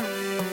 Música